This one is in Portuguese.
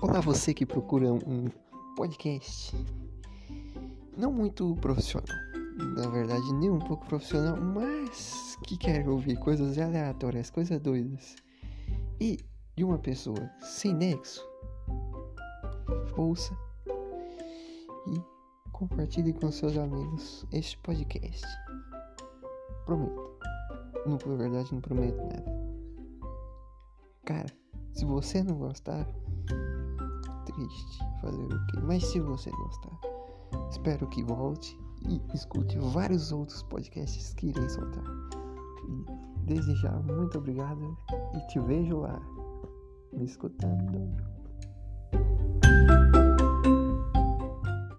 Olá, você que procura um podcast não muito profissional, na verdade, nem um pouco profissional, mas que quer ouvir coisas aleatórias, coisas doidas e de uma pessoa sem nexo. Ouça e compartilhe com seus amigos este podcast. Prometo. Não, na verdade, não prometo nada. Cara, se você não gostar, triste fazer o quê? Mas se você gostar, espero que volte e escute vários outros podcasts que irei soltar. E desde já, muito obrigado e te vejo lá, me escutando.